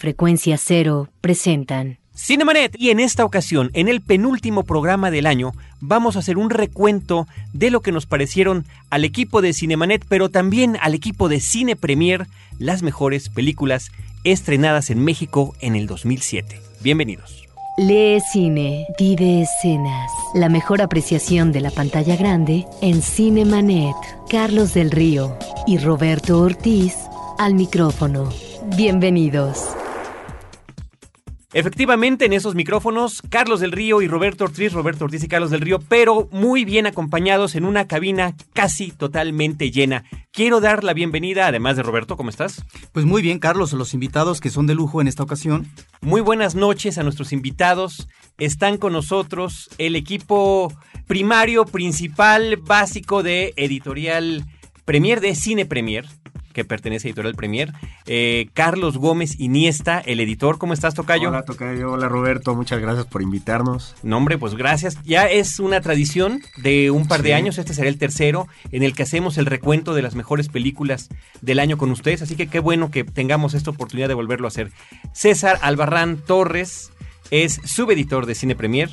Frecuencia Cero presentan Cinemanet y en esta ocasión, en el penúltimo programa del año, vamos a hacer un recuento de lo que nos parecieron al equipo de Cinemanet, pero también al equipo de Cine Premier, las mejores películas estrenadas en México en el 2007. Bienvenidos. Lee Cine, vive escenas. La mejor apreciación de la pantalla grande en Cinemanet. Carlos del Río y Roberto Ortiz al micrófono. Bienvenidos. Efectivamente, en esos micrófonos, Carlos del Río y Roberto Ortiz, Roberto Ortiz y Carlos del Río, pero muy bien acompañados en una cabina casi totalmente llena. Quiero dar la bienvenida, además de Roberto, ¿cómo estás? Pues muy bien, Carlos, los invitados que son de lujo en esta ocasión. Muy buenas noches a nuestros invitados. Están con nosotros el equipo primario, principal, básico de Editorial Premier, de Cine Premier que pertenece a Editorial Premier. Eh, Carlos Gómez Iniesta, el editor. ¿Cómo estás, Tocayo? Hola, Tocayo. Hola, Roberto. Muchas gracias por invitarnos. Nombre, pues gracias. Ya es una tradición de un par de años. Este será el tercero en el que hacemos el recuento de las mejores películas del año con ustedes. Así que qué bueno que tengamos esta oportunidad de volverlo a hacer. César Albarrán Torres es subeditor de Cine Premier.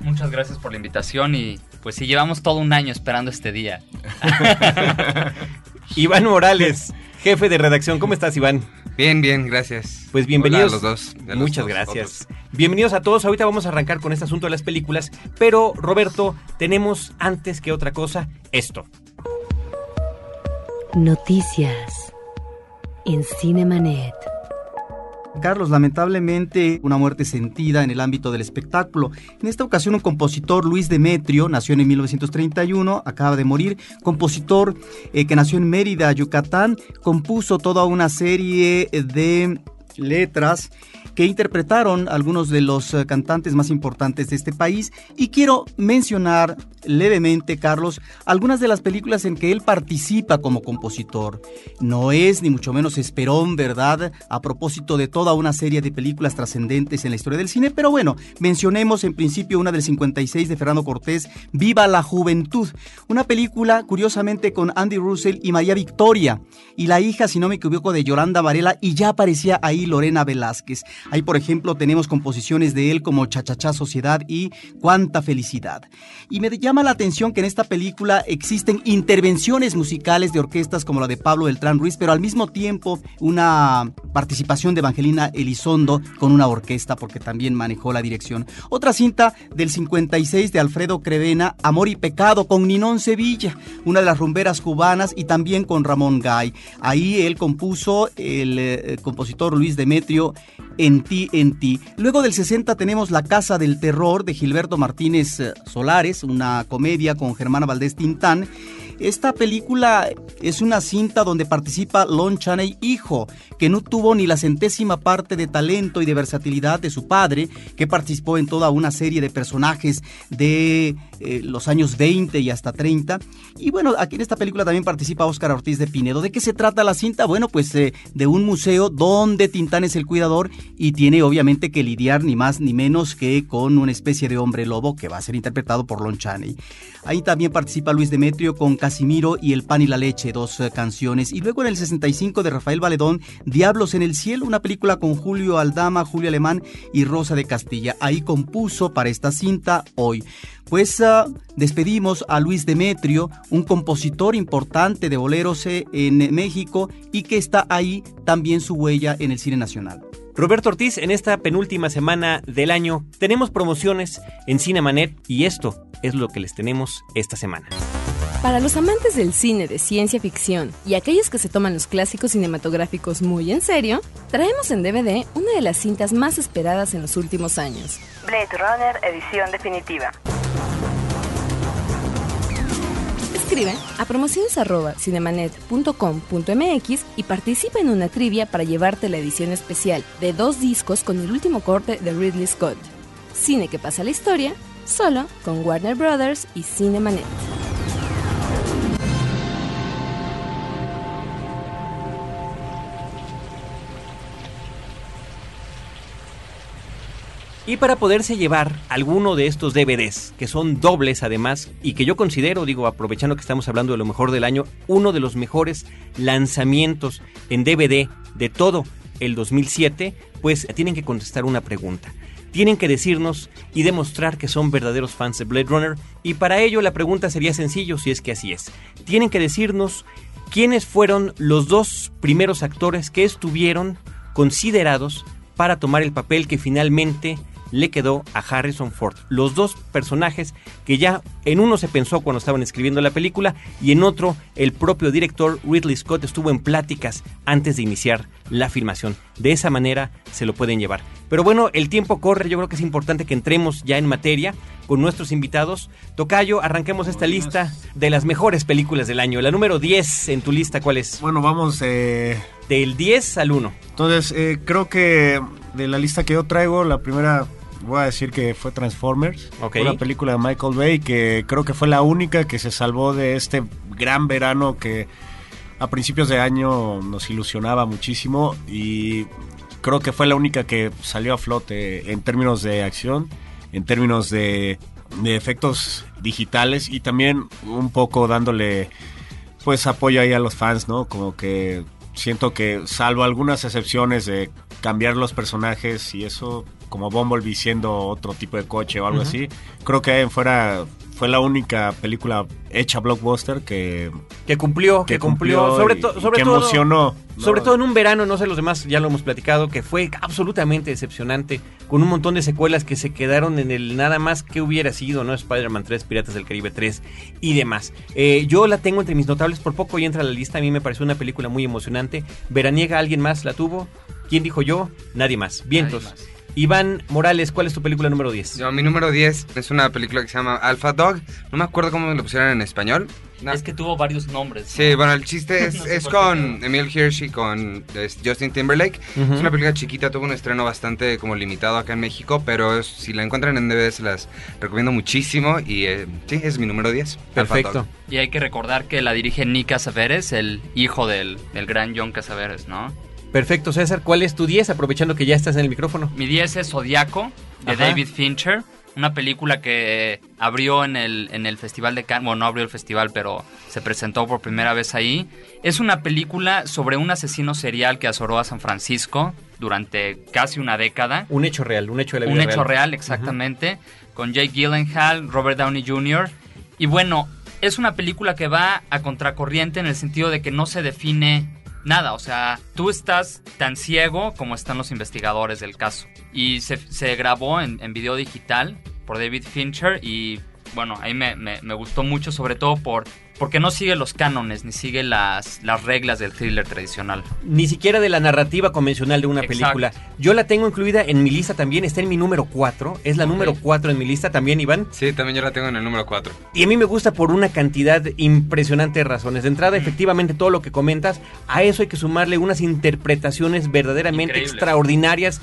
Muchas gracias por la invitación y pues sí, llevamos todo un año esperando este día. Iván Morales, jefe de redacción. ¿Cómo estás, Iván? Bien, bien, gracias. Pues bienvenidos. Hola a los dos. a los Muchas dos, gracias. otros. Bienvenidos a todos. Ahorita vamos a arrancar con este asunto de las películas. Pero, Roberto, tenemos antes que otra cosa esto. Noticias en Cinemanet. Carlos, lamentablemente una muerte sentida en el ámbito del espectáculo. En esta ocasión un compositor, Luis Demetrio, nació en 1931, acaba de morir, compositor eh, que nació en Mérida, Yucatán, compuso toda una serie de letras que interpretaron algunos de los eh, cantantes más importantes de este país y quiero mencionar levemente, Carlos, algunas de las películas en que él participa como compositor. No es ni mucho menos esperón, ¿verdad? A propósito de toda una serie de películas trascendentes en la historia del cine, pero bueno, mencionemos en principio una del 56 de Fernando Cortés, Viva la Juventud, una película curiosamente con Andy Russell y María Victoria, y la hija, si no me equivoco, de Yolanda Varela, y ya aparecía ahí Lorena Velázquez. Ahí, por ejemplo, tenemos composiciones de él como Chachachá Sociedad y Cuánta Felicidad. Y me llama la atención que en esta película existen intervenciones musicales de orquestas como la de Pablo Beltrán Ruiz, pero al mismo tiempo una participación de Evangelina Elizondo con una orquesta porque también manejó la dirección. Otra cinta del 56 de Alfredo Crevena, Amor y Pecado con Ninón Sevilla, una de las rumberas cubanas y también con Ramón Gay. Ahí él compuso el eh, compositor Luis Demetrio en ti, en ti. Luego del 60 tenemos La Casa del Terror de Gilberto Martínez eh, Solares, una comedia con Germana Valdés Tintán. Esta película es una cinta donde participa Lon Chaney hijo, que no tuvo ni la centésima parte de talento y de versatilidad de su padre, que participó en toda una serie de personajes de eh, los años 20 y hasta 30. Y bueno, aquí en esta película también participa Óscar Ortiz de Pinedo. ¿De qué se trata la cinta? Bueno, pues eh, de un museo donde Tintán es el cuidador y tiene obviamente que lidiar ni más ni menos que con una especie de hombre lobo que va a ser interpretado por Lon Chaney. Ahí también participa Luis Demetrio con Casimiro y El pan y la leche, dos eh, canciones. Y luego en el 65 de Rafael Valedón, Diablos en el cielo, una película con Julio Aldama, Julio Alemán y Rosa de Castilla. Ahí compuso para esta cinta hoy. Pues ah, despedimos a Luis Demetrio, un compositor importante de boleros eh, en México y que está ahí también su huella en el cine nacional. Roberto Ortiz, en esta penúltima semana del año tenemos promociones en Cinemanet y esto es lo que les tenemos esta semana. Para los amantes del cine de ciencia ficción y aquellos que se toman los clásicos cinematográficos muy en serio, traemos en DVD una de las cintas más esperadas en los últimos años. Blade Runner edición definitiva. Escribe a promociones@cinemanet.com.mx y participa en una trivia para llevarte la edición especial de dos discos con el último corte de Ridley Scott. Cine que pasa la historia, solo con Warner Brothers y Cinemanet. Y para poderse llevar alguno de estos DVDs, que son dobles además, y que yo considero, digo, aprovechando que estamos hablando de lo mejor del año, uno de los mejores lanzamientos en DVD de todo el 2007, pues tienen que contestar una pregunta. Tienen que decirnos y demostrar que son verdaderos fans de Blade Runner y para ello la pregunta sería sencillo si es que así es. Tienen que decirnos quiénes fueron los dos primeros actores que estuvieron considerados para tomar el papel que finalmente le quedó a Harrison Ford. Los dos personajes que ya en uno se pensó cuando estaban escribiendo la película y en otro el propio director Ridley Scott estuvo en pláticas antes de iniciar la filmación. De esa manera se lo pueden llevar. Pero bueno, el tiempo corre, yo creo que es importante que entremos ya en materia con nuestros invitados. Tocayo, arranquemos esta lista de las mejores películas del año. La número 10 en tu lista, ¿cuál es? Bueno, vamos eh, Del 10 al 1. Entonces, eh, creo que de la lista que yo traigo, la primera voy a decir que fue Transformers, una película de Michael Bay que creo que fue la única que se salvó de este gran verano que a principios de año nos ilusionaba muchísimo y creo que fue la única que salió a flote en términos de acción, en términos de, de efectos digitales y también un poco dándole pues apoyo ahí a los fans, ¿no? Como que siento que salvo algunas excepciones de cambiar los personajes y eso como Bumblebee siendo otro tipo de coche o algo así, creo que ahí en fuera fue la única película hecha blockbuster que, Que cumplió, que, que cumplió, cumplió sobre, to- y sobre que todo emocionó, ¿no? Sobre todo en un verano, no sé los demás, ya lo hemos platicado, que fue absolutamente decepcionante, con un montón de secuelas que se quedaron en el nada más que hubiera sido, ¿no? Spider-Man 3, Piratas del Caribe 3 y demás. Eh, yo la tengo entre mis notables, por poco y entra a la lista, a mí me pareció una película muy emocionante. Veraniega, ¿alguien más la tuvo? ¿Quién dijo yo? Nadie más. Vientos. Nadie más. Iván Morales, ¿cuál es tu película número 10? Yo, mi número 10 es una película que se llama Alpha Dog. No me acuerdo cómo lo pusieron en español. No. Es que tuvo varios nombres. Sí, ¿no? bueno, el chiste es, No sé es con qué. Emil Hirsch y con es, Justin Timberlake. Es una película chiquita, tuvo un estreno bastante como limitado acá en México, pero es- si la encuentran en DVD se las recomiendo muchísimo y eh, sí, es mi número 10. Alpha Perfecto. Y hay que recordar que la dirige Nick Casaveres, el hijo del, del gran John Casaveres, ¿no? Perfecto, César, ¿cuál es tu 10? Aprovechando que ya estás en el micrófono. Mi 10 es Zodiaco, de Ajá. David Fincher. Una película que abrió en el, en el Festival de Cannes. Bueno, no abrió el festival, pero se presentó por primera vez ahí. Es una película sobre un asesino serial que azoró a San Francisco durante casi una década. Un hecho real, un hecho de la vida Un hecho real, exactamente. Con Jake Gyllenhaal, Robert Downey Jr. Y bueno, es una película que va a contracorriente en el sentido de que no se define nada. O sea, tú estás tan ciego como están los investigadores del caso. Y se, grabó en video digital por David Fincher y bueno, ahí me, me- me gustó mucho, sobre todo por porque no sigue los cánones ni sigue las, las reglas del thriller tradicional. ni siquiera de la narrativa convencional de una Exacto. película. Yo la tengo incluida en mi lista también, está en mi número 4, es la número 4 en mi lista también, Iván. Sí, también yo la tengo en el número 4. Y a mí me gusta por una cantidad impresionante de razones. De entrada, efectivamente, todo lo que comentas, a eso hay que sumarle unas interpretaciones verdaderamente extraordinarias.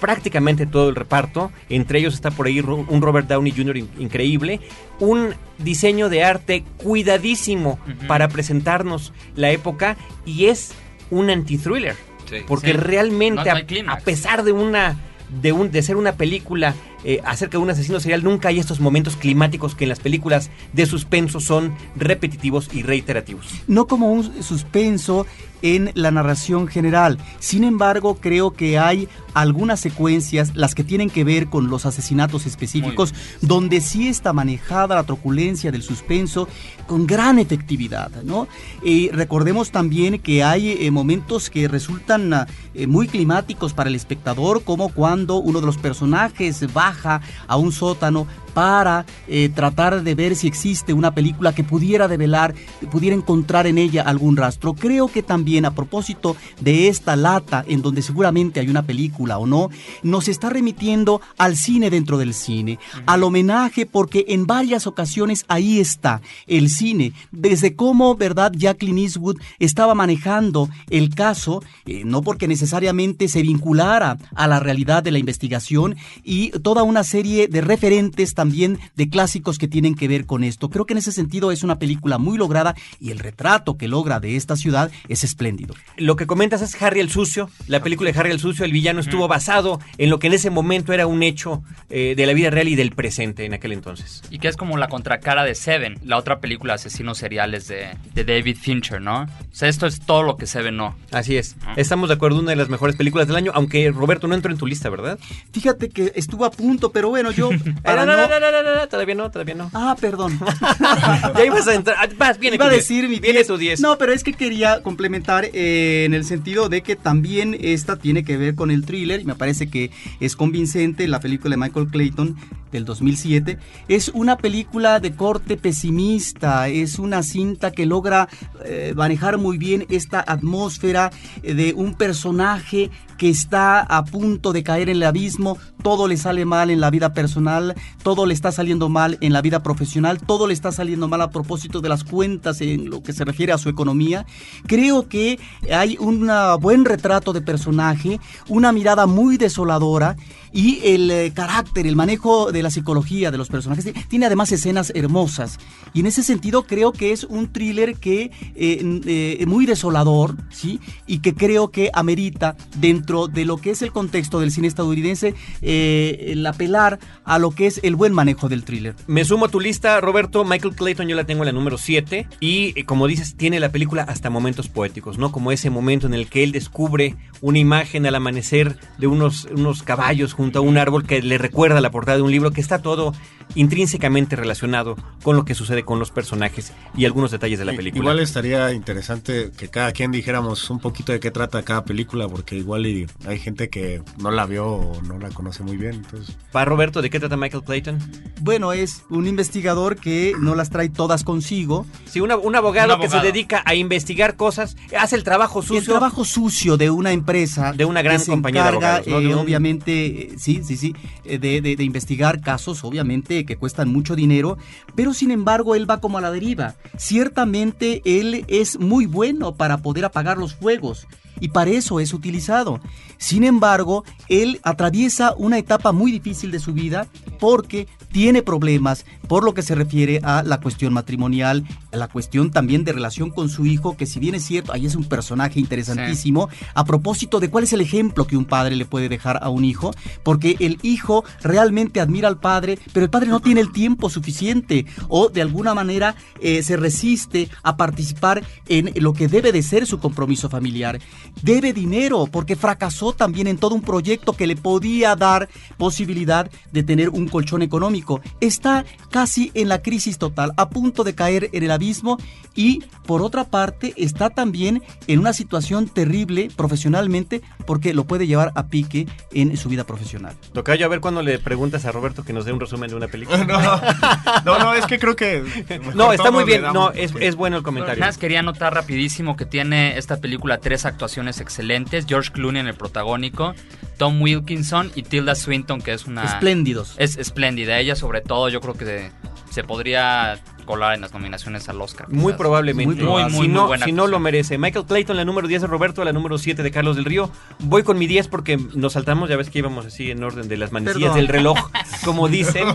Prácticamente todo el reparto, entre ellos está por ahí un Robert Downey Jr. in- increíble, un diseño de arte cuidadísimo para presentarnos la época y es un anti-thriller. Sí. Porque Sí. realmente, No- a- a, pesar de una de, un, de ser una película eh, acerca de un asesino serial, nunca hay estos momentos climáticos que en las películas de suspenso son repetitivos y reiterativos. no como un suspenso en la narración general. Sin embargo, creo que hay algunas secuencias, las que tienen que ver con los asesinatos específicos, donde sí está manejada la truculencia del suspenso con gran efectividad, ¿no? Y recordemos también que hay eh, momentos que resultan eh, muy climáticos para el espectador, como cuando uno de los personajes baja a un sótano para eh, tratar de ver si existe una película que pudiera develar, pudiera encontrar en ella algún rastro. Creo que también a propósito de esta lata en donde seguramente hay una película o no, nos está remitiendo al cine dentro del cine, al homenaje porque en varias ocasiones ahí está el cine, desde cómo, ¿verdad? Jacqueline Eastwood estaba manejando el caso, eh, no porque necesariamente se vinculara a la realidad de la investigación y toda toda una serie de referentes también de clásicos que tienen que ver con esto. Creo que en ese sentido es una película muy lograda y el retrato que logra de esta ciudad es espléndido. Lo que comentas es Harry el Sucio. La película de Harry el Sucio, el villano estuvo basado en lo que en ese momento era un hecho eh, de la vida real y del presente en aquel entonces. Y que es como la contracara de Seven, la otra película de asesinos seriales de, de David Fincher, ¿no? O sea, esto es todo lo que Seven no. Así es. Estamos de acuerdo, una de las mejores películas del año, aunque Roberto no entró en tu lista, ¿verdad? Fíjate que estuvo a punto, pero bueno, yo... no, no, no, no, no, no, todavía no, todavía no. Ah, perdón. ya ibas a entrar. Ah, Vas, viene Iba a decir 10. mi Viene 10. tu 10. No, pero es que quería complementar eh, en el sentido de que también esta tiene que ver con el thriller y me parece que es convincente la película de Michael Clayton del 2007. Es una película de corte pesimista, es una cinta que logra eh, manejar muy bien esta atmósfera eh, de un personaje que está a punto de caer en el abismo, todo le sale mal en la vida personal, todo le está saliendo mal en la vida profesional, todo le está saliendo mal a propósito de las cuentas en lo que se refiere a su economía. Creo que hay un buen retrato de personaje, una mirada muy desoladora y el eh, carácter, el manejo de la psicología de los personajes. Tiene además escenas hermosas y en ese sentido creo que es un thriller que eh, eh, muy desolador, ¿sí? Y que creo que amerita dentro de lo que es el contexto del cine estadounidense eh, el apelar a lo que es el buen manejo del thriller. Me sumo a tu lista, Roberto. Michael Clayton yo la tengo en la número 7. Y eh, como dices, tiene la película hasta momentos poéticos, ¿no? Como ese momento en el que él descubre una imagen al amanecer de unos, unos caballos junto a un árbol que le recuerda la portada de un libro que está todo intrínsecamente relacionado con lo que sucede con los personajes y algunos detalles de la película. Igual estaría interesante que cada quien dijéramos un poquito de qué trata cada película, porque igual y hay gente que no la vio o no la conoce muy bien. Entonces, Para Roberto, ¿de qué trata Michael Clayton? Bueno, es un investigador que no las trae todas consigo. Sí, una- un, abogado Un que se dedica a investigar cosas, hace el trabajo sucio. El trabajo sucio de una empresa. De una gran que se compañía de abogados, ¿no? De eh, un- Obviamente, eh, sí, sí, sí, eh, de, de- de investigar casos, obviamente, que cuestan mucho dinero, pero sin embargo él va como a la deriva. Ciertamente él es muy bueno para poder apagar los fuegos. Y para eso es utilizado. Sin embargo, él atraviesa una etapa muy difícil de su vida porque tiene problemas por lo que se refiere a la cuestión matrimonial, a la cuestión también de relación con su hijo, que si bien es cierto, ahí es un personaje interesantísimo, a propósito de cuál es el ejemplo que un padre le puede dejar a un hijo, porque el hijo realmente admira al padre, pero el padre no tiene el tiempo suficiente o de alguna manera eh, se resiste a participar en lo que debe de ser su compromiso familiar. Debe dinero porque fracasó también en todo un proyecto que le podía dar posibilidad de tener un colchón económico. Está casi en la crisis total, a punto de caer en el abismo y por otra parte está también en una situación terrible profesionalmente porque lo puede llevar a pique en su vida profesional. Tocayo, a ver cuando le preguntas a Roberto que nos dé un resumen de una película. no, no, es que creo que. No, está muy bien. No, es, es bueno el comentario. Nada más quería anotar rapidísimo que tiene esta película tres actuaciones excelentes. George Clooney en el protagónico, Tom Wilkinson y Tilda Swinton, que es una... Espléndidos. Es espléndida. Ella sobre todo yo creo que se podría colar en las nominaciones al Oscar. Muy quizás. probablemente. Muy probable. Muy, muy, si muy no, buena si no lo merece. Michael Clayton, la número 10 de Roberto, la número 7 de Carlos del Río. Voy con mi 10 porque nos saltamos, ya ves que íbamos así en orden de las manecillas Perdón. del reloj, como dicen.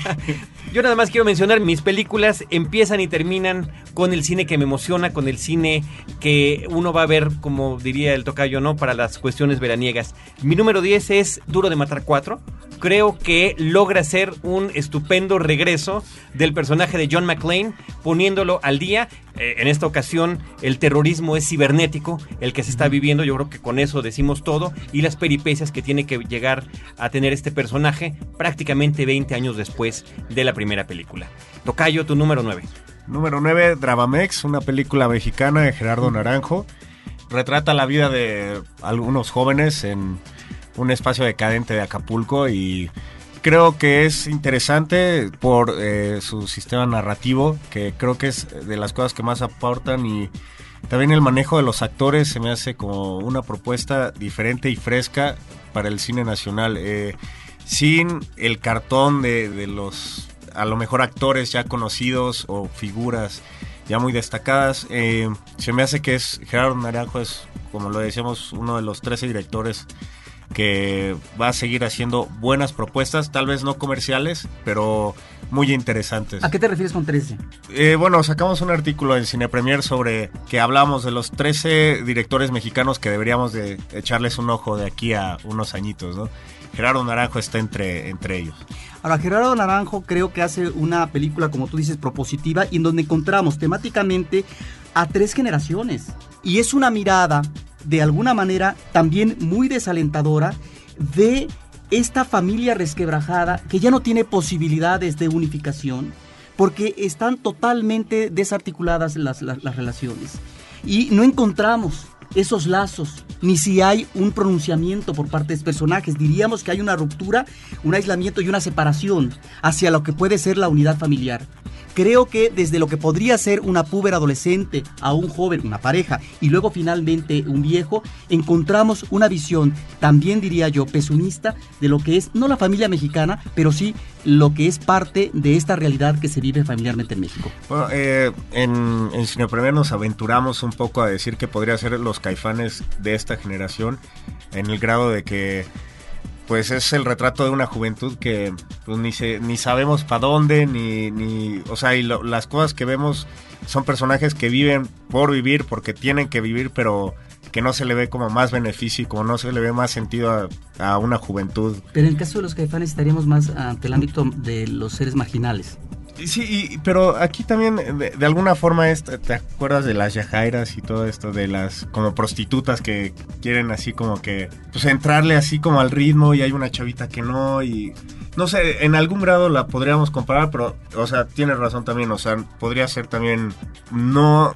Yo nada más quiero mencionar, mis películas empiezan y terminan con el cine que me emociona, con el cine que uno va a ver, como diría el tocayo, ¿no? Para las cuestiones veraniegas. Mi número 10 es Duro de Matar 4. Creo que logra ser un estupendo regreso del personaje de John McClane, poniéndolo al día. Eh, en esta ocasión, el terrorismo es cibernético, el que se está viviendo. Yo creo que con eso decimos todo. Y las peripecias que tiene que llegar a tener este personaje prácticamente 20 años después de la primera película. Tocayo, tu número 9. Número 9, Dravamex, una película mexicana de Gerardo Naranjo. Retrata la vida de algunos jóvenes en un espacio decadente de Acapulco y creo que es interesante por eh, su sistema narrativo, que creo que es de las cosas que más aportan y también el manejo de los actores se me hace como una propuesta diferente y fresca para el cine nacional. Eh, sin el cartón de, los a lo mejor actores ya conocidos o figuras ya muy destacadas. Eh, se me hace que es Gerardo Naranjo es, como lo decíamos, uno de los 13 directores que va a seguir haciendo buenas propuestas, tal vez no comerciales, pero muy interesantes. ¿A qué te refieres con 13? Eh, bueno, sacamos un artículo en Cine Premier sobre que hablamos de los 13 directores mexicanos que deberíamos de echarles un ojo de aquí a unos añitos, ¿no? Gerardo Naranjo está entre, entre ellos. Ahora, Gerardo Naranjo creo que hace una película, como tú dices, propositiva, y en donde encontramos temáticamente a tres generaciones. Y es una mirada, de alguna manera, también muy desalentadora de esta familia resquebrajada que ya no tiene posibilidades de unificación, porque están totalmente desarticuladas las, las, las relaciones. Y no encontramos esos lazos, ni si hay un pronunciamiento por parte de personajes. Diríamos que hay una ruptura, un aislamiento y una separación hacia lo que puede ser la unidad familiar. Creo que desde lo que podría ser una puber adolescente a un joven, una pareja, y luego finalmente un viejo, encontramos una visión, también diría yo, pesimista de lo que es, no la familia mexicana, pero sí lo que es parte de esta realidad que se vive familiarmente en México. Bueno, eh, en, en Cine nos aventuramos un poco a decir que podría ser los caifanes de esta generación, en el grado de que pues es el retrato de una juventud que pues, ni, se, ni sabemos para dónde, ni, ni, o sea, y lo, las cosas que vemos son personajes que viven por vivir, porque tienen que vivir, pero que no se le ve como más beneficio y como no se le ve más sentido a, a una juventud. Pero en el caso de los caifanes estaríamos más ante el ámbito de los seres marginales. Sí, y, pero aquí también de, de, alguna forma es, te acuerdas de las yajairas y todo esto de las como prostitutas que quieren así como que pues entrarle así como al ritmo y hay una chavita que no y no sé, en algún grado la podríamos comparar, pero o sea, tienes razón también, o sea, podría ser también no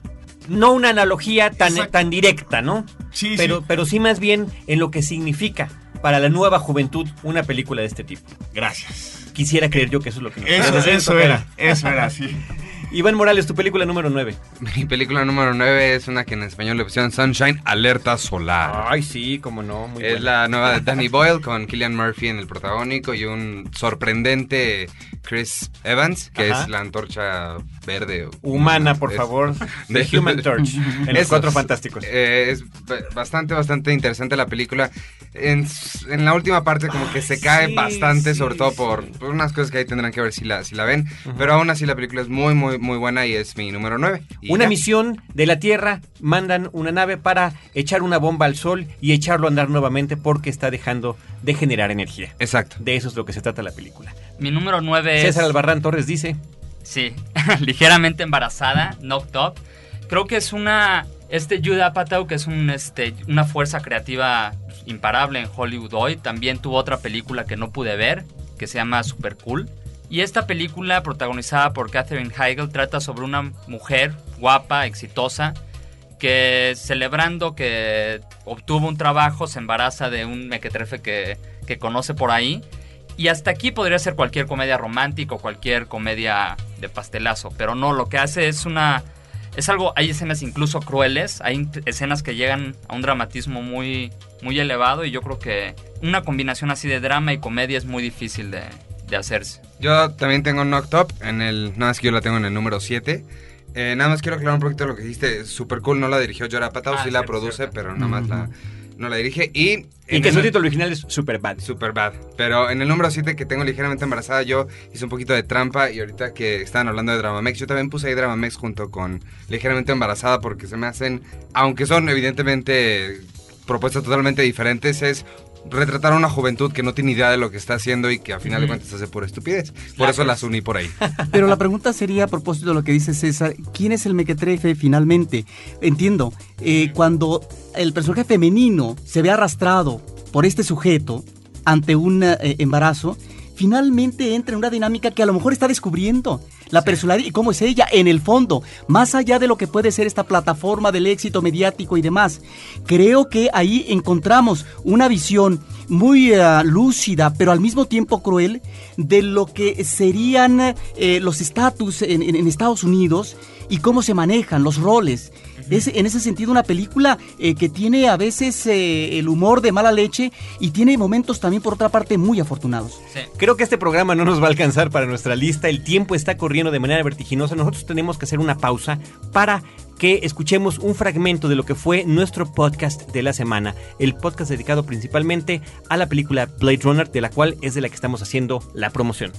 no una analogía tan, tan directa, ¿no? Sí, pero, sí. pero sí más bien en lo que significa para la nueva juventud una película de este tipo. Gracias. Quisiera creer yo que eso es lo que nos Eso, eso era, eso era, sí. Iván Morales, tu película número 9. Mi película número 9 es una que en español le pusieron Sunshine Alerta Solar. Ay, sí, cómo no. Muy es buena. la nueva de Danny Boyle con Killian Murphy en el protagónico y un sorprendente Chris Evans, que Ajá. es la antorcha verde. Humana, por Es- favor. de- The Human Torch. En los Cuatro Fantásticos. eh, es ba- bastante, bastante interesante la película. En, en la última parte como que se cae sí, bastante, sí, sobre todo por, por unas cosas que ahí tendrán que ver si la, si la ven. Pero aún así la película es muy, muy, muy buena y es mi número 9. Y Una ya. misión de la Tierra, mandan una nave para echar una bomba al Sol y echarlo a andar nuevamente porque está dejando de generar energía. Exacto. De eso es lo que se trata la película. Mi número 9 es... César Albarrán Torres dice, Sí, ligeramente embarazada, knocked up. Creo que es una... Este Judd Apatow, que es un, este, una fuerza creativa imparable en Hollywood hoy, también tuvo otra película que no pude ver, que se llama Super Cool. Y esta película, protagonizada por Katherine Heigl, trata sobre una mujer guapa, exitosa, que celebrando que obtuvo un trabajo, se embaraza de un mequetrefe que, que conoce por ahí. Y hasta aquí podría ser cualquier comedia romántica o cualquier comedia de pastelazo, pero no, lo que hace es una... Es algo, hay escenas incluso crueles, hay escenas que llegan a un dramatismo muy, muy elevado y yo creo que una combinación así de drama y comedia es muy difícil de, de hacerse. Yo también tengo Knocked Up, en el, nada más que yo la tengo en el número 7. Eh, nada más quiero aclarar un poquito lo que dijiste. Super Cool no la dirigió Jorah Apatow, Ah, sí la produce, cierto. pero nada más la, no la dirige. Y, que el- su título original es Superbad. Super bad. Pero en el número 7 que tengo ligeramente embarazada, yo hice un poquito de trampa y ahorita que estaban hablando de Dramamex, yo también puse ahí Dramamex junto con ligeramente embarazada porque se me hacen, aunque son evidentemente propuestas totalmente diferentes, es retratar a una juventud que no tiene idea de lo que está haciendo y que a final de cuentas hace por estupidez. Por eso las uní por ahí. Pero la pregunta sería, a propósito de lo que dice César, ¿quién es el mequetrefe finalmente? Entiendo, eh, cuando el personaje femenino se ve arrastrado por este sujeto ante un eh, embarazo, finalmente entra en una dinámica que a lo mejor está descubriendo la personalidad y cómo es ella en el fondo, más allá de lo que puede ser esta plataforma del éxito mediático y demás. Creo que ahí encontramos una visión muy eh, lúcida, pero al mismo tiempo cruel, de lo que serían eh, los estatus en, en- en Estados Unidos y cómo se manejan los roles. Es en ese sentido una película eh, que tiene a veces eh, el humor de mala leche y tiene momentos también por otra parte muy afortunados. Sí. Creo que este programa no nos va a alcanzar para nuestra lista. El tiempo está corriendo de manera vertiginosa. Nosotros tenemos que hacer una pausa para que escuchemos un fragmento de lo que fue nuestro podcast de la semana, el podcast dedicado principalmente a la película Blade Runner, de la cual es de la que estamos haciendo la promoción.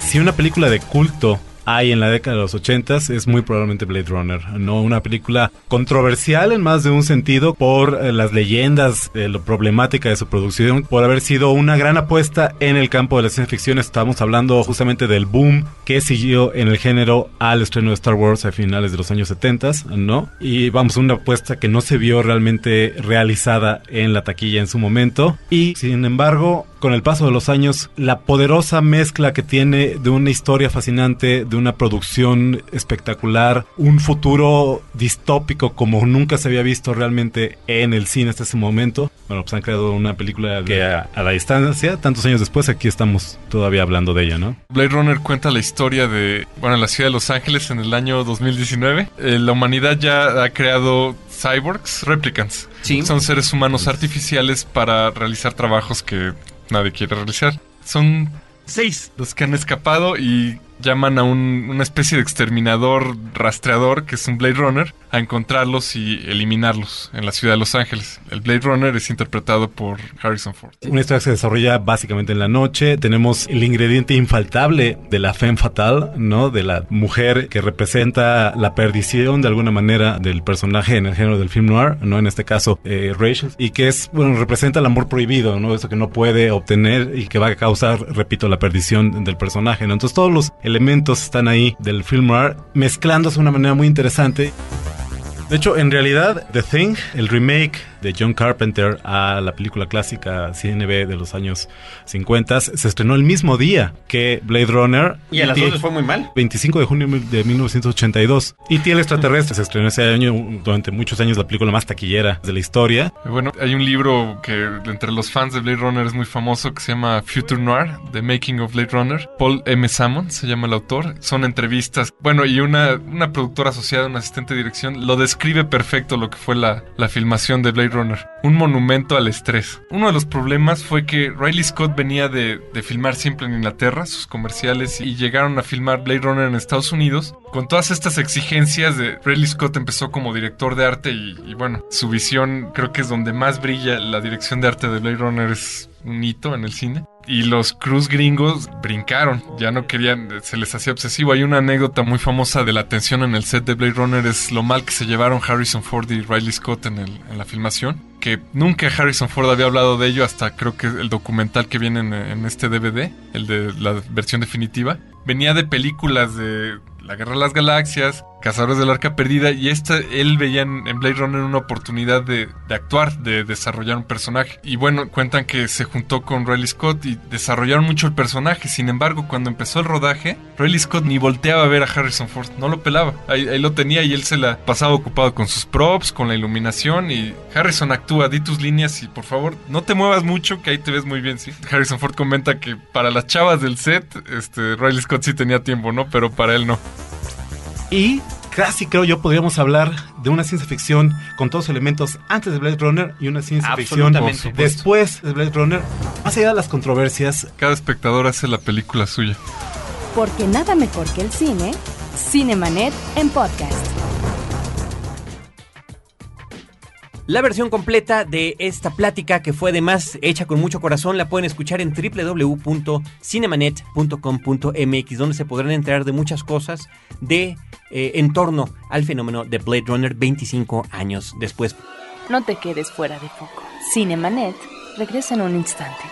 Si una película de culto hay en la década de los 80 es muy probablemente Blade Runner, no una película controversial en más de un sentido por eh, las leyendas, de lo problemática de su producción, por haber sido una gran apuesta en el campo de la ciencia ficción. Estamos hablando justamente del boom que siguió en el género al estreno de Star Wars a finales de los años 70, ¿no? Y vamos, una apuesta que no se vio realmente realizada en la taquilla en su momento. Y sin embargo, con el paso de los años, la poderosa mezcla que tiene de una historia fascinante, de una producción espectacular, un futuro distópico como nunca se había visto realmente en el cine hasta ese momento. Bueno, pues han creado una película que a, a la distancia, tantos años después, aquí estamos todavía hablando de ella, ¿no? Blade Runner cuenta la historia de, bueno, la ciudad de Los Ángeles en el año 2019. Eh, la humanidad ya ha creado cyborgs, replicants. Sí. Son seres humanos artificiales para realizar trabajos que nadie quiere realizar. Son Seis. los que han escapado y llaman a un- una especie de exterminador rastreador, que es un Blade Runner, a encontrarlos y eliminarlos en la ciudad de Los Ángeles. El Blade Runner es interpretado por Harrison Ford. Una historia que se desarrolla básicamente en la noche. Tenemos el ingrediente infaltable de la femme fatal, ¿no? De la mujer que representa la perdición de alguna manera del personaje en el género del film noir, ¿no? En este caso, eh, Rachel. Y que es, bueno, representa el amor prohibido, ¿no? Eso que no puede obtener y que va a causar, repito, la perdición del personaje. Entonces todos los elementos están ahí del film noir mezclándose de una manera muy interesante. De hecho, en realidad, The Thing, el remake de John Carpenter a la película clásica CNB de los años 50, se estrenó el mismo día que Blade Runner. Y a las dos les fue muy mal. 25 de junio de 1982. Y T el extraterrestre se estrenó ese año, durante muchos años, la película más taquillera de la historia. Bueno, hay un libro que entre los fans de Blade Runner es muy famoso que se llama Future Noir, The Making of Blade Runner. Paul M. Salmon se llama el autor. Son entrevistas. Bueno, y una, una productora asociada, un asistente de dirección, lo describe perfecto lo que fue la, la filmación de Blade Un monumento al estrés. Uno de los problemas fue que Riley Scott venía de, de filmar siempre en Inglaterra, sus comerciales, y llegaron a filmar Blade Runner en Estados Unidos. Con todas estas exigencias de Riley Scott empezó como director de arte y bueno, su visión creo que es donde más brilla la dirección de arte de Blade Runner es un hito en el cine. Y los Cruz gringos brincaron, ya no querían, se les hacía obsesivo. Hay una anécdota muy famosa de la tensión en el set de Blade Runner, es lo mal que se llevaron Harrison Ford y Riley Scott en, la filmación. Que nunca Harrison Ford había hablado de ello hasta creo que el documental que viene en, en este DVD, el de la versión definitiva. Venía de películas de la Guerra de las Galaxias, Cazadores del Arca Perdida, y esta, él veía en, Blade Runner una oportunidad de, de actuar, de desarrollar un personaje. Y bueno, cuentan que se juntó con Riley Scott y desarrollaron mucho el personaje. Sin embargo, cuando empezó el rodaje, Riley Scott ni volteaba a ver a Harrison Ford, no lo pelaba. Ahí, ahí lo tenía y él se la pasaba ocupado con sus props, con la iluminación. Y Harrison actúa, di tus líneas y por favor, no te muevas mucho, que ahí te ves muy bien, sí. Harrison Ford comenta que para las chavas del set, este, Riley Scott sí tenía tiempo, ¿no? Pero para él no. Y casi creo yo podríamos hablar de una ciencia ficción con todos los elementos antes de Blade Runner y una ciencia ficción después de Blade Runner. Más allá de las controversias, Cada espectador hace la película suya. Porque nada mejor que el cine, Cinemanet en podcast. La versión completa de esta plática, que fue además hecha con mucho corazón, la pueden escuchar en www.cinemanet.com.mx, donde se podrán enterar de muchas cosas de eh, en torno al fenómeno de Blade Runner 25 años después. No te quedes fuera de foco. Cinemanet regresa en un instante.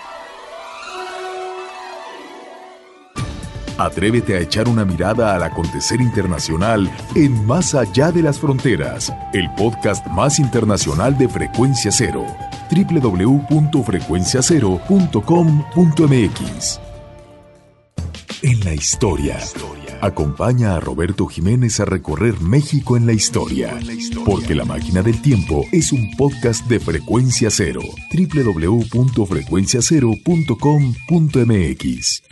Atrévete a echar una mirada al acontecer internacional en Más allá de las fronteras, el podcast más internacional de Frecuencia Cero. www.frecuenciacero.com.mx En la historia. Acompaña a Roberto Jiménez a recorrer México en la historia. Porque La Máquina del Tiempo es un podcast de Frecuencia Cero. www.frecuenciacero.com.mx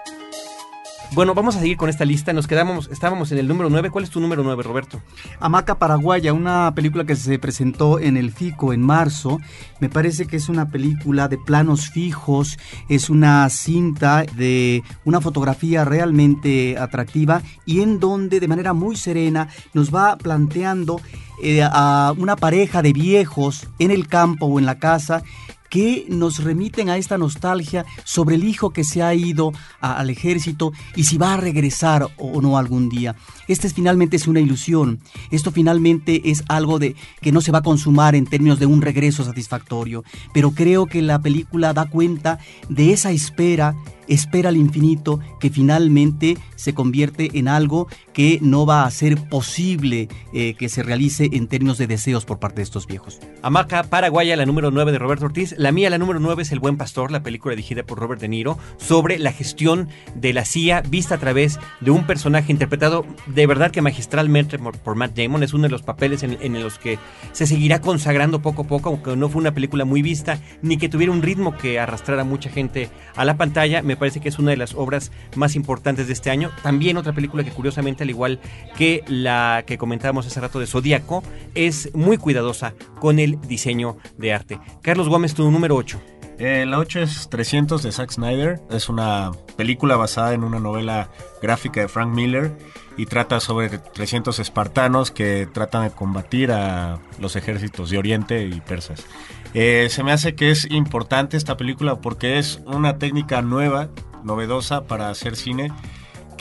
Bueno, vamos a seguir con esta lista. Nos quedamos, estábamos en el número 9. ¿Cuál es tu número 9, Roberto? Hamaca Paraguaya, una película que se presentó en el FICO en marzo. Me parece que es una película de planos fijos, es una cinta de una fotografía realmente atractiva y en donde de manera muy serena nos va planteando eh, a una pareja de viejos en el campo o en la casa que nos remiten a esta nostalgia sobre el hijo que se ha ido al ejército y si va a regresar o no algún día. Esta es finalmente es una ilusión. Esto finalmente es algo de que no se va a consumar en términos de un regreso satisfactorio, pero creo que la película da cuenta de esa espera espera al infinito que finalmente se convierte en algo que no va a ser posible eh, que se realice en términos de deseos por parte de estos viejos. Hamaca Paraguaya, la número 9 de Roberto Ortiz. La mía, la número 9 es El Buen Pastor, la película dirigida por Robert De Niro, sobre la gestión de la CIA vista a través de un personaje interpretado de verdad que magistralmente por, Matt Damon. Es uno de los papeles en, en los que se seguirá consagrando poco a poco, aunque no fue una película muy vista, ni que tuviera un ritmo que arrastrara mucha gente a la pantalla. Me parece que es una de las obras más importantes de este año. También otra película que curiosamente, al igual que la que comentábamos hace rato de Zodíaco, es muy cuidadosa con el diseño de arte. Carlos Gómez, tu número 8. Eh, la 8 es 300 de Zack Snyder. Es una película basada en una novela gráfica de Frank Miller y trata sobre 300 espartanos que tratan de combatir a los ejércitos de Oriente y persas. Eh, se me hace que es importante esta película porque es una técnica nueva, novedosa para hacer cine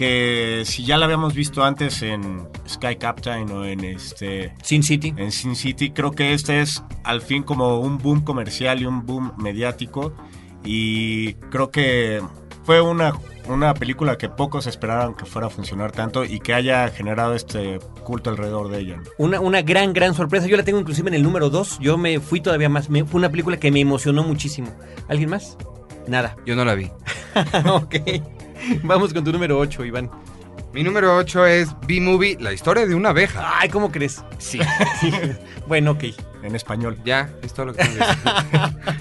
que si ya la habíamos visto antes en Sky Captain o en este Sin City, en Sin City, creo que este es al fin como un boom comercial y un boom mediático. Y creo que fue una una película que pocos esperaban que fuera a funcionar tanto y que haya generado este culto alrededor de ella. Una, una gran, gran sorpresa. Yo la tengo inclusive en el número 2. Yo me fui todavía más. Me- fue una película que me emocionó muchísimo. ¿Alguien más? Nada. Yo no la vi. ok. Vamos con tu número 8, Iván. Mi número 8 es B-Movie, la historia de una abeja. Ay, ¿cómo crees? Sí. bueno, ok. En español. Ya, es todo lo que tengo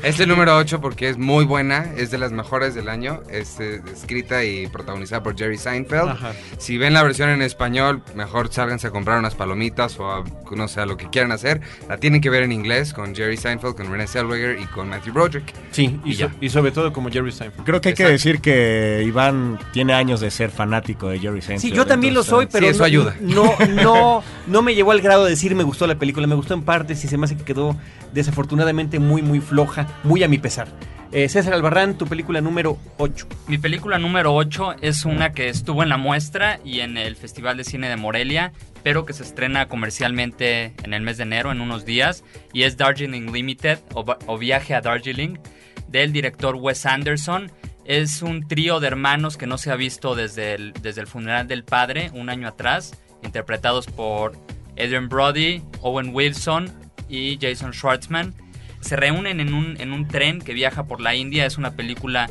que. Es el número 8 porque es muy buena, es de las mejores del año, es eh, escrita y protagonizada por Jerry Seinfeld. Ajá. Si ven la versión en español, mejor sálganse a comprar unas palomitas o a, no sé, a lo que quieran hacer. La tienen que ver en inglés con Jerry Seinfeld, con Renée Zellweger y con Matthew Broderick. Sí, y, Y so- y sobre todo como Jerry Seinfeld. Creo que hay que Exacto. decir que Iván tiene años de ser fanático de Jerry Seinfeld. Sí, yo también lo entonces, soy, pero Sí, eso no, ayuda. No, no, no me llevó al grado de decir me gustó la película, me gustó en partes y se me hace que quedó desafortunadamente muy, muy floja, muy a mi pesar. Eh, César Albarrán, tu película número 8. Mi película número 8 es una que estuvo en la muestra y en el Festival de Cine de Morelia, pero que se estrena comercialmente en el mes de enero, en unos días, y es Darjeeling Limited o, o Viaje a Darjeeling, del director Wes Anderson. Es un trío de hermanos que no se ha visto desde el, desde el funeral del padre un año atrás, interpretados por Adrian Brody, Owen Wilson y Jason Schwartzman. Se reúnen en un, en un tren que viaja por la India. Es una película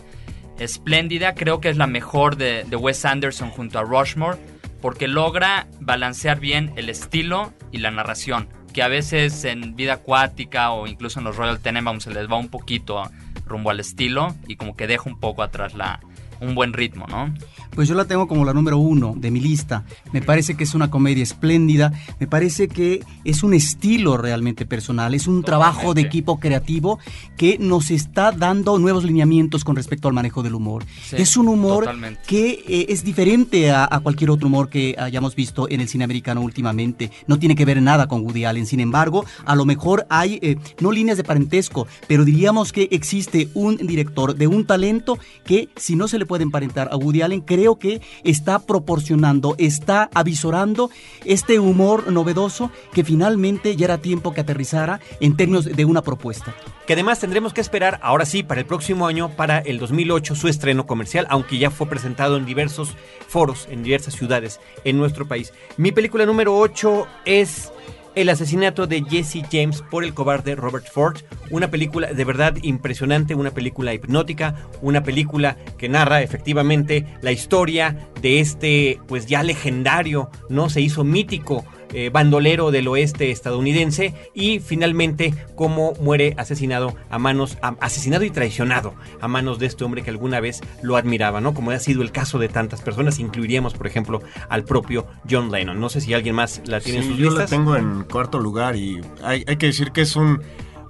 espléndida. Creo que es la mejor de, Wes Anderson junto a Rushmore porque logra balancear bien el estilo y la narración. Que a veces en vida acuática o incluso en los Royal Tenenbaums se les va un poquito rumbo al estilo y como que deja un poco atrás la, un buen ritmo, ¿no? Pues yo la tengo como la número uno de mi lista. Me parece que es una comedia espléndida. Me parece que es un estilo realmente personal. Es un trabajo de equipo creativo que nos está dando nuevos lineamientos con respecto al manejo del humor. Sí, es un humor totalmente. que eh, es diferente a, a cualquier otro humor que hayamos visto en el cine americano últimamente. No tiene que ver nada con Woody Allen. Sin embargo, a lo mejor hay, eh, no líneas de parentesco, pero diríamos que existe un director de un talento que si no se le puede emparentar a Woody Allen, creo que está proporcionando, está avisorando este humor novedoso que finalmente ya era tiempo que aterrizara en términos de una propuesta. Que además tendremos que esperar, ahora sí, para el próximo año, para el 2008, su estreno comercial, aunque ya fue presentado en diversos foros, en diversas ciudades en nuestro país. Mi película número 8 es El asesinato de Jesse James por el cobarde Robert Ford. Una película de verdad impresionante, una película hipnótica, una película que narra efectivamente la historia de este, pues ya legendario, ¿no? Se hizo mítico eh, bandolero del oeste estadounidense y finalmente cómo muere asesinado a manos, asesinado y traicionado a manos de este hombre que alguna vez lo admiraba, ¿no? Como ha sido el caso de tantas personas, incluiríamos, por ejemplo, al propio John Lennon. No sé si alguien más la tiene en sus yo la tengo en cuarto lugar y hay, hay que decir que es un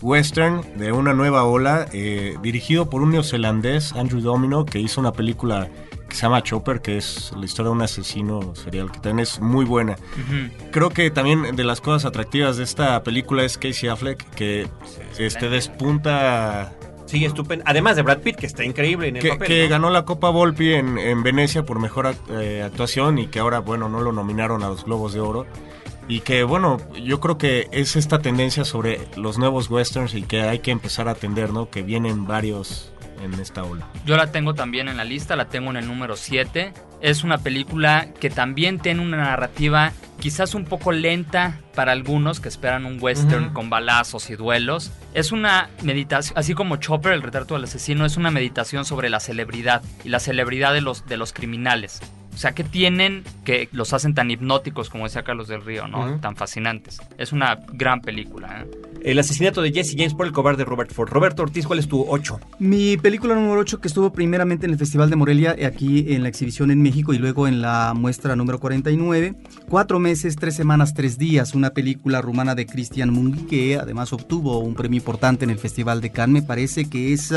western de una nueva ola, eh, dirigido por un neozelandés, Andrew Domino, que hizo una película que se llama Chopper, que es la historia de un asesino serial, que también es muy buena. Creo que también de las cosas atractivas de esta película es Casey Affleck, que este despunta... Sí, estupendo. Además de Brad Pitt, que está increíble en el que, papel. Que ganó la Copa Volpi en, en Venecia por mejor eh, actuación y que ahora, bueno, no lo nominaron a los Globos de Oro y que bueno, yo creo que es esta tendencia sobre los nuevos westerns y que hay que empezar a atender, ¿no? Que vienen varios en esta ola. Yo la tengo también en la lista, la tengo en el número 7. Es una película que también tiene una narrativa quizás un poco lenta para algunos que esperan un western con balazos y duelos. Es una meditación, así como Chopper, el retrato del asesino, es una meditación sobre la celebridad y la celebridad de los, de los criminales. O sea, ¿qué tienen que los hacen tan hipnóticos como decía Carlos del Río, ¿no? Tan fascinantes. Es una gran película. ¿eh? El asesinato de Jesse James por el cobarde Robert Ford. Roberto Ortiz, ¿cuál es tu 8? Mi película número 8 que estuvo primeramente en el Festival de Morelia, aquí en la exhibición en México y luego en la muestra número 49. Cuatro meses, tres semanas, tres días. Una película rumana de Christian Mungi que además obtuvo un premio importante en el Festival de Cannes. Me parece que es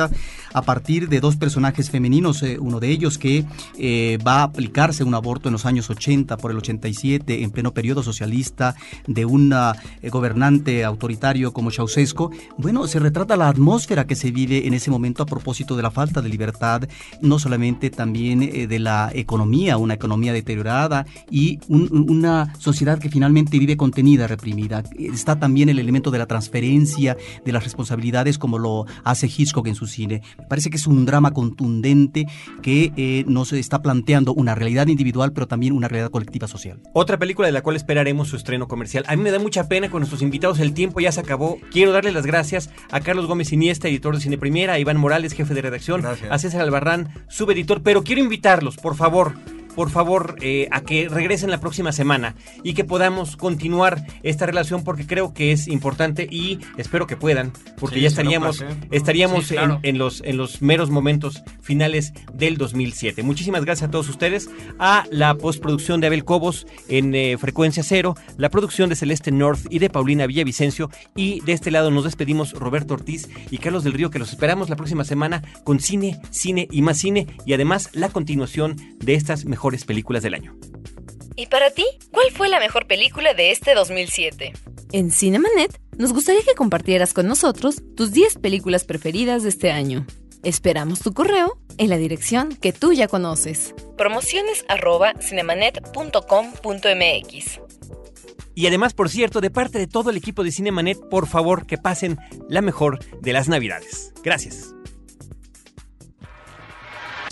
a partir de dos personajes femeninos. Eh, uno de ellos que eh, va a aplicar un aborto en los años 80 por el 87 en pleno periodo socialista de un eh, gobernante autoritario como Ceausescu, bueno, se retrata la atmósfera que se vive en ese momento a propósito de la falta de libertad, no solamente también eh, de la economía, una economía deteriorada y una sociedad que finalmente vive contenida, reprimida. Está también el elemento de la transferencia de las responsabilidades como lo hace Hitchcock en su cine. Parece que es un drama contundente que eh, nos está planteando una realidad individual, pero también una realidad colectiva social. Otra película de la cual esperaremos su estreno comercial. A mí me da mucha pena con nuestros invitados, el tiempo ya se acabó. Quiero darle las gracias a Carlos Gómez Iniesta, editor de Cine Primera, a Iván Morales, jefe de redacción, a César Albarrán, subeditor, pero quiero invitarlos, por favor, por favor, eh, a que regresen la próxima semana y que podamos continuar esta relación porque creo que es importante y espero que puedan, porque ya estaríamos, estaríamos en, los, en los meros momentos finales del 2007. Muchísimas gracias a todos ustedes, a la postproducción de Abel Cobos en eh, Frecuencia Cero, la producción de Celeste North y de Paulina Villavicencio y de este lado nos despedimos Roberto Ortiz y Carlos del Río que los esperamos la próxima semana con cine, cine y más cine y además la continuación de estas mejores mejores películas del año. ¿Y para ti? ¿Cuál fue la mejor película de este 2007? En Cinemanet nos gustaría que compartieras con nosotros tus 10 películas preferidas de este año. Esperamos tu correo en la dirección que tú ya conoces. Promociones cinemanet.com.mx y además, por cierto, de parte de todo el equipo de Cinemanet, por favor que pasen la mejor de las Navidades. Gracias.